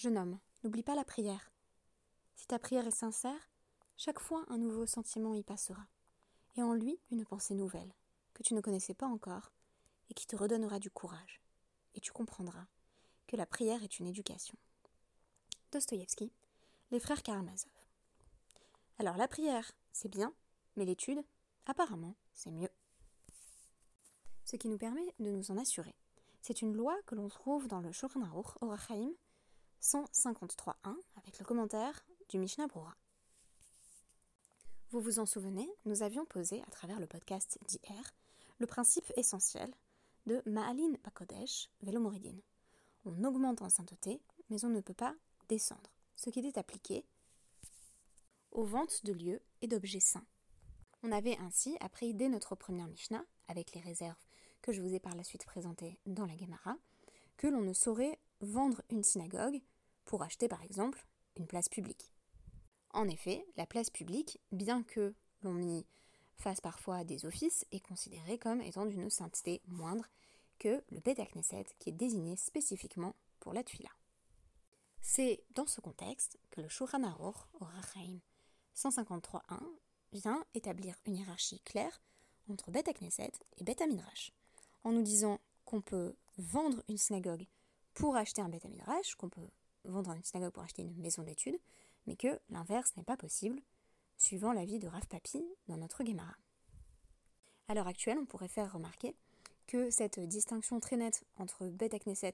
Jeune homme, n'oublie pas la prière. Si ta prière est sincère, chaque fois un nouveau sentiment y passera, et en lui une pensée nouvelle, que tu ne connaissais pas encore, et qui te redonnera du courage. Et tu comprendras que la prière est une éducation. Dostoïevski, les frères Karamazov. Alors la prière, c'est bien, mais l'étude, apparemment, c'est mieux. Ce qui nous permet de nous en assurer. C'est une loi que l'on trouve dans le 153.1 avec le commentaire du Mishnah Brura. Vous vous en souvenez, nous avions posé à travers le podcast d'hier le principe essentiel de Ma'alin Pakodesh Velomoridin. On augmente en sainteté, mais on ne peut pas descendre, ce qui était appliqué aux ventes de lieux et d'objets saints. On avait ainsi appris dès notre première Mishnah, avec les réserves que je vous ai par la suite présentées dans la Gemara, que l'on ne saurait vendre une synagogue pour acheter par exemple une place publique. En effet, la place publique, bien que l'on y fasse parfois des offices, est considérée comme étant d'une sainteté moindre que le Bet Knesset qui est désigné spécifiquement pour la tuila. C'est dans ce contexte que le Shulchan Aruch, au Rachaim 153.1, vient établir une hiérarchie claire entre Bet Knesset et Bet Midrash, en nous disant qu'on peut vendre une synagogue pour acheter un Bet Midrash, qu'on peut vendre une synagogue pour acheter une maison d'études, mais que l'inverse n'est pas possible, suivant l'avis de Rav Papi dans notre Gemara. À l'heure actuelle, on pourrait faire remarquer que cette distinction très nette entre Bet Knesset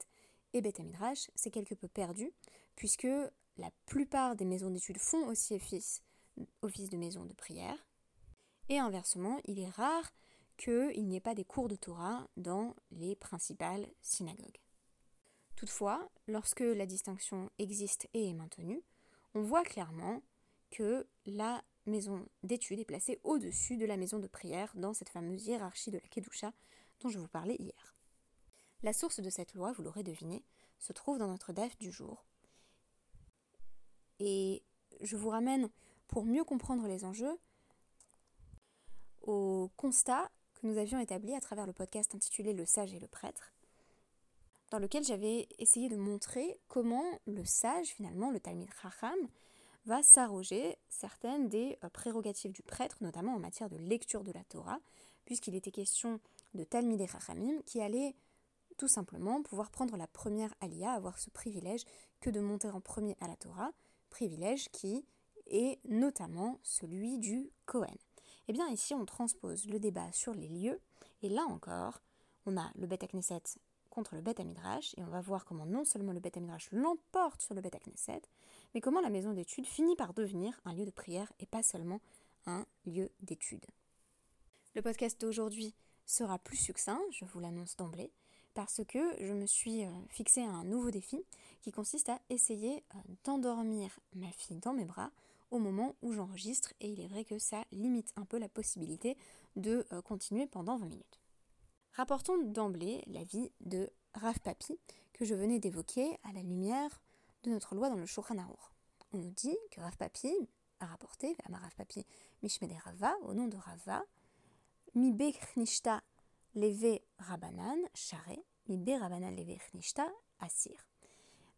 et Bet Midrash s'est quelque peu perdue, puisque la plupart des maisons d'études font aussi office de maison de prière, et inversement, il est rare qu'il n'y ait pas des cours de Torah dans les principales synagogues. Toutefois, lorsque la distinction existe et est maintenue, on voit clairement que la maison d'études est placée au-dessus de la maison de prière dans cette fameuse hiérarchie de la Kedusha dont je vous parlais hier. La source de cette loi, vous l'aurez deviné, se trouve dans notre DAF du jour. Et je vous ramène, pour mieux comprendre les enjeux, au constat que nous avions établi à travers le podcast intitulé Le sage et le prêtre, dans lequel j'avais essayé de montrer comment le sage, finalement, le Talmid Chacham, va s'arroger certaines des euh, prérogatives du prêtre, notamment en matière de lecture de la Torah, puisqu'il était question de Talmid et qui allaient tout simplement pouvoir prendre la première alia, avoir ce privilège que de monter en premier à la Torah, privilège qui est notamment celui du Kohen. Eh bien ici on transpose le débat sur les lieux, et là encore, on a le Bet Knesset contre le Bet Midrash, et on va voir comment non seulement le Bet Midrash l'emporte sur le Bet Knesset, mais comment la maison d'études finit par devenir un lieu de prière et pas seulement un lieu d'études. Le podcast d'aujourd'hui sera plus succinct, je vous l'annonce d'emblée, parce que je me suis euh, fixé un nouveau défi qui consiste à essayer euh, d'endormir ma fille dans mes bras au moment où j'enregistre et il est vrai que ça limite un peu la possibilité de euh, continuer pendant 20 minutes. Rapportons d'emblée l'avis de Rav Papi que je venais d'évoquer à la lumière de notre loi dans le Shulchan On nous dit que Rav Papi a rapporté, à Rav Papi Mishmede Rava, au nom de Rava, Mi Bechnishta leve Rabanan, Share, Mi Be Rabanan leve Chnishta, Asir.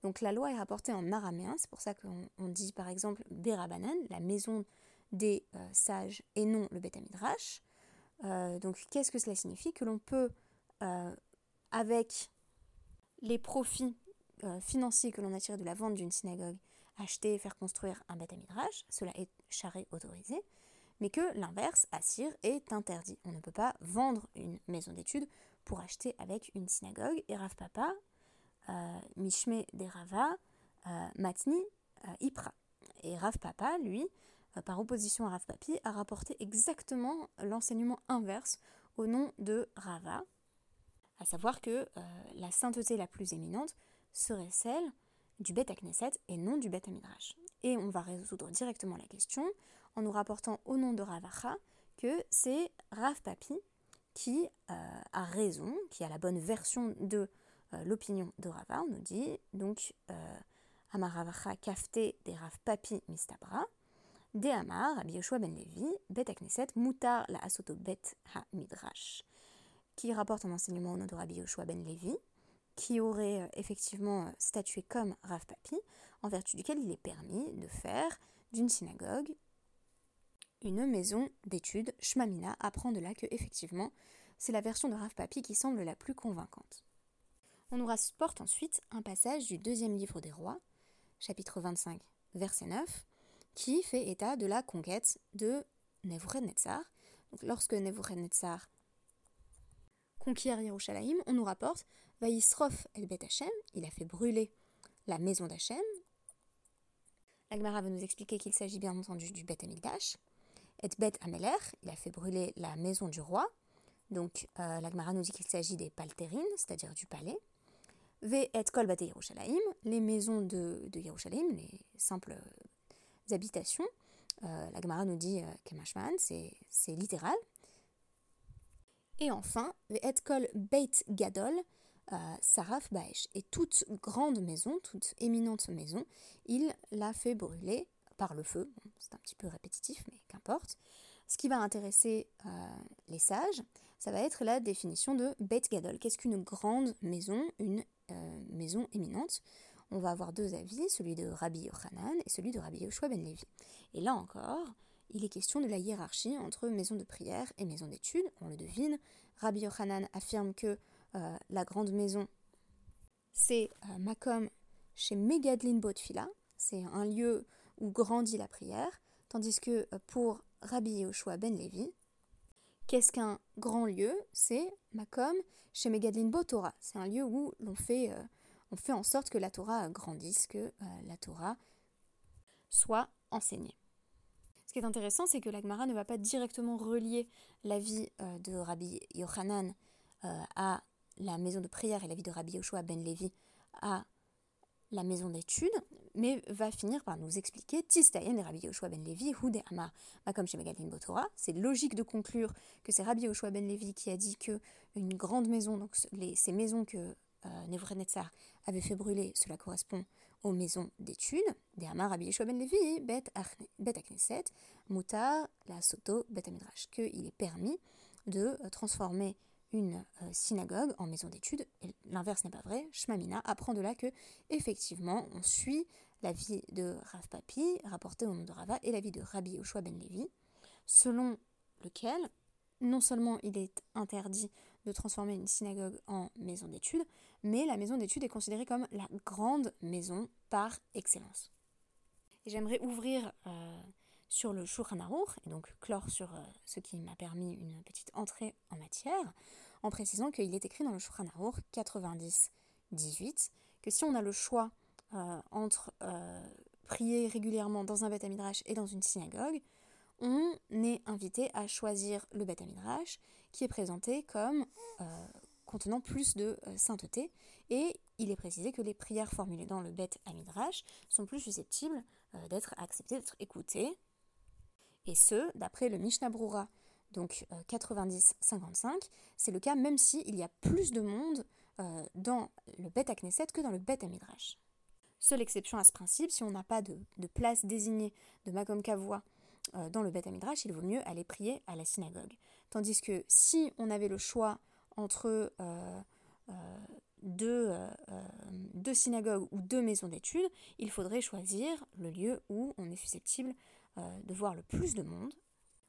Donc la loi est rapportée en araméen, c'est pour ça qu'on dit par exemple Be Rabanan, la maison des euh, sages et non le Betamidrash. Euh, donc qu'est-ce que cela signifie Que l'on peut, euh, avec les profits euh, financiers que l'on a tirés de la vente d'une synagogue, acheter et faire construire un Beth cela est charré autorisé, mais que l'inverse, assir, est interdit. On ne peut pas vendre une maison d'études pour acheter avec une synagogue. Et Rav Papa, Mishme de Rava, Matni, Ipra. Et Rav Papa, lui, par opposition à Rav Papi, a rapporté exactement l'enseignement inverse au nom de Rava, à savoir que euh, la sainteté la plus éminente serait celle du Bet Knesset et non du Bet Midrash. Et on va résoudre directement la question en nous rapportant au nom de Ravacha que c'est Rav Papi qui euh, a raison, qui a la bonne version de l'opinion de Rava. On nous dit donc Amaravacha kafte de Rav Papi mistabra. De Amar, Rabbi Yoshua ben Levi, Bet Knesset, Mutar la Asoto Bet ha Midrash, qui rapporte un enseignement au nom de Rabbi Yoshua ben Levi, qui aurait euh, effectivement statué comme Rav Papi, en vertu duquel il est permis de faire d'une synagogue une maison d'études. Shmamina apprend de là que effectivement c'est la version de Rav Papi qui semble la plus convaincante. On nous rapporte ensuite un passage du deuxième livre des rois, chapitre 25, verset 9, qui fait état de la conquête de Nebuchadnezzar. Donc, lorsque Nebuchadnezzar conquiert Yerushalayim, on nous rapporte el Bet Hashem, il a fait brûler la maison d'Hachem. L'Agmara va nous expliquer qu'il s'agit bien entendu du Bet Amigdash. Et Bet Ameler, il a fait brûler la maison du roi. Donc euh, l'Agmara nous dit qu'il s'agit des paltérines, c'est-à-dire du palais. Ve et kol Yerushalayim, les maisons de, de Yerushalayim, les simples habitations. Euh, la Gemara nous dit euh, Kemashman, c'est littéral. Et enfin, et kol beit gadol, euh, saraf baesh. Et toute grande maison, toute éminente maison, il l'a fait brûler par le feu. c'est un petit peu répétitif, mais qu'importe. Ce qui va intéresser les sages, ça va être la définition de Beit Gadol. Qu'est-ce qu'une grande maison, une maison éminente on va avoir deux avis, celui de Rabbi Yochanan et celui de Rabbi Yoshua ben Levi. Et là encore, il est question de la hiérarchie entre maison de prière et maison d'études. On le devine. Rabbi Yochanan affirme que euh, la grande maison, c'est euh, Makom chez Megadlin Botfila, c'est un lieu où grandit la prière, tandis que euh, pour Rabbi Yoshua ben Levi, qu'est-ce qu'un grand lieu? C'est Makom chez Megadlin Botora, c'est un lieu où l'on fait on fait en sorte que la Torah grandisse, que euh, la Torah soit enseignée. Ce qui est intéressant, c'est que l'Agmara ne va pas directement relier la vie euh, de Rabbi Yochanan euh, à la maison de prière et la vie de Rabbi Yoshua ben Levi à la maison d'études, mais va finir par nous expliquer Tistayen et Rabbi Yoshua ben Levi, Amar, comme chez Megadin Botora. C'est logique de conclure que c'est Rabbi Yoshua ben Levi qui a dit que une grande maison, donc ces maisons que euh, avait fait brûler, cela correspond aux maisons d'études, des Hamar Rabbi Yeshua ben Levi, Bet Akneset, Mutar, la Soto, Bet Amidrash, qu'il est permis de euh, transformer une euh, synagogue en maison d'études. L'inverse n'est pas vrai. Shmamina apprend de là que, effectivement, on suit la vie de Rav Papi, rapportée au nom de Rava, et la vie de Rabbi Yoshua ben Levi, selon lequel, non seulement il est interdit de transformer une synagogue en maison d'études, mais la maison d'études est considérée comme la grande maison par excellence. J'aimerais ouvrir euh, sur le Shulchan et donc clore sur euh, ce qui m'a permis une petite entrée en matière, en précisant qu'il est écrit dans le Shulchan 90-18 que si on a le choix euh, entre prier régulièrement dans un Beth Midrash et dans une synagogue, on est invité à choisir le Beth Midrash qui est présenté comme contenant plus de euh, sainteté, et il est précisé que les prières formulées dans le Bet Amidrash sont plus susceptibles euh, d'être acceptées, d'être écoutées, et ce, d'après le Mishnah Brura, donc 90-55, euh, c'est le cas même s'il y a plus de monde dans le Bet Knesset que dans le Bet Amidrash. Seule exception à ce principe, si on n'a pas de, place désignée de Makom Kavua dans le Bet Amidrash, il vaut mieux aller prier à la synagogue. Tandis que si on avait le choix entre euh, euh, deux, euh, deux, synagogues ou deux maisons d'études, il faudrait choisir le lieu où on est susceptible de voir le plus de monde,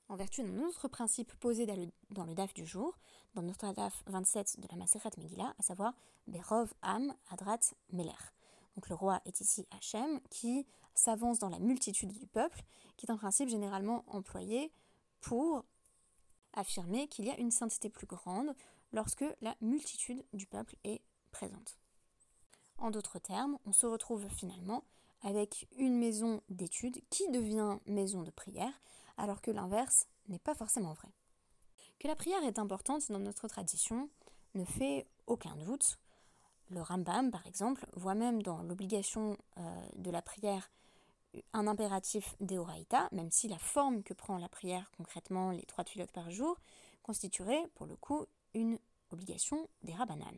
en vertu d'un autre principe posé dans le, DAF du jour, dans notre DAF 27 de la Maseret Megillah, à savoir Berov Am Adrat Meler. Donc le roi est ici Hachem, qui s'avance dans la multitude du peuple, qui est un principe généralement employé pour affirmer qu'il y a une sainteté plus grande lorsque la multitude du peuple est présente. En d'autres termes, on se retrouve finalement avec une maison d'études qui devient maison de prière, alors que l'inverse n'est pas forcément vrai. Que la prière est importante dans notre tradition ne fait aucun doute. Le Rambam, par exemple, voit même dans l'obligation euh, de la prière un impératif d'Eoraïta, même si la forme que prend la prière concrètement, les trois tuilotes par jour, constituerait pour le coup une obligation des rabbanan.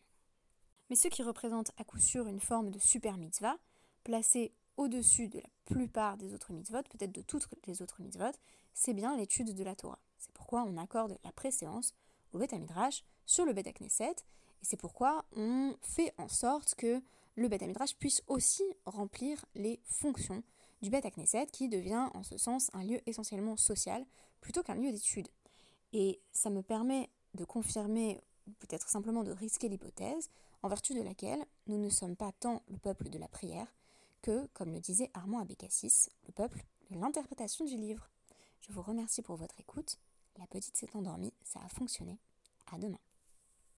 Mais ce qui représente à coup sûr une forme de super mitzvah, placée au-dessus de la plupart des autres mitzvot, peut-être de toutes les autres mitzvot, c'est bien l'étude de la Torah. C'est pourquoi on accorde la préséance au Beth Midrash sur le Beth Knesset, Et c'est pourquoi on fait en sorte que le Beth Midrash puisse aussi remplir les fonctions du Beth Knesset qui devient en ce sens un lieu essentiellement social plutôt qu'un lieu d'étude. Et ça me permet de confirmer, peut-être simplement de risquer l'hypothèse, en vertu de laquelle nous ne sommes pas tant le peuple de la prière que, comme le disait Armand Abécassis, le peuple de l'interprétation du livre. Je vous remercie pour votre écoute. La petite s'est endormie, ça a fonctionné. À demain.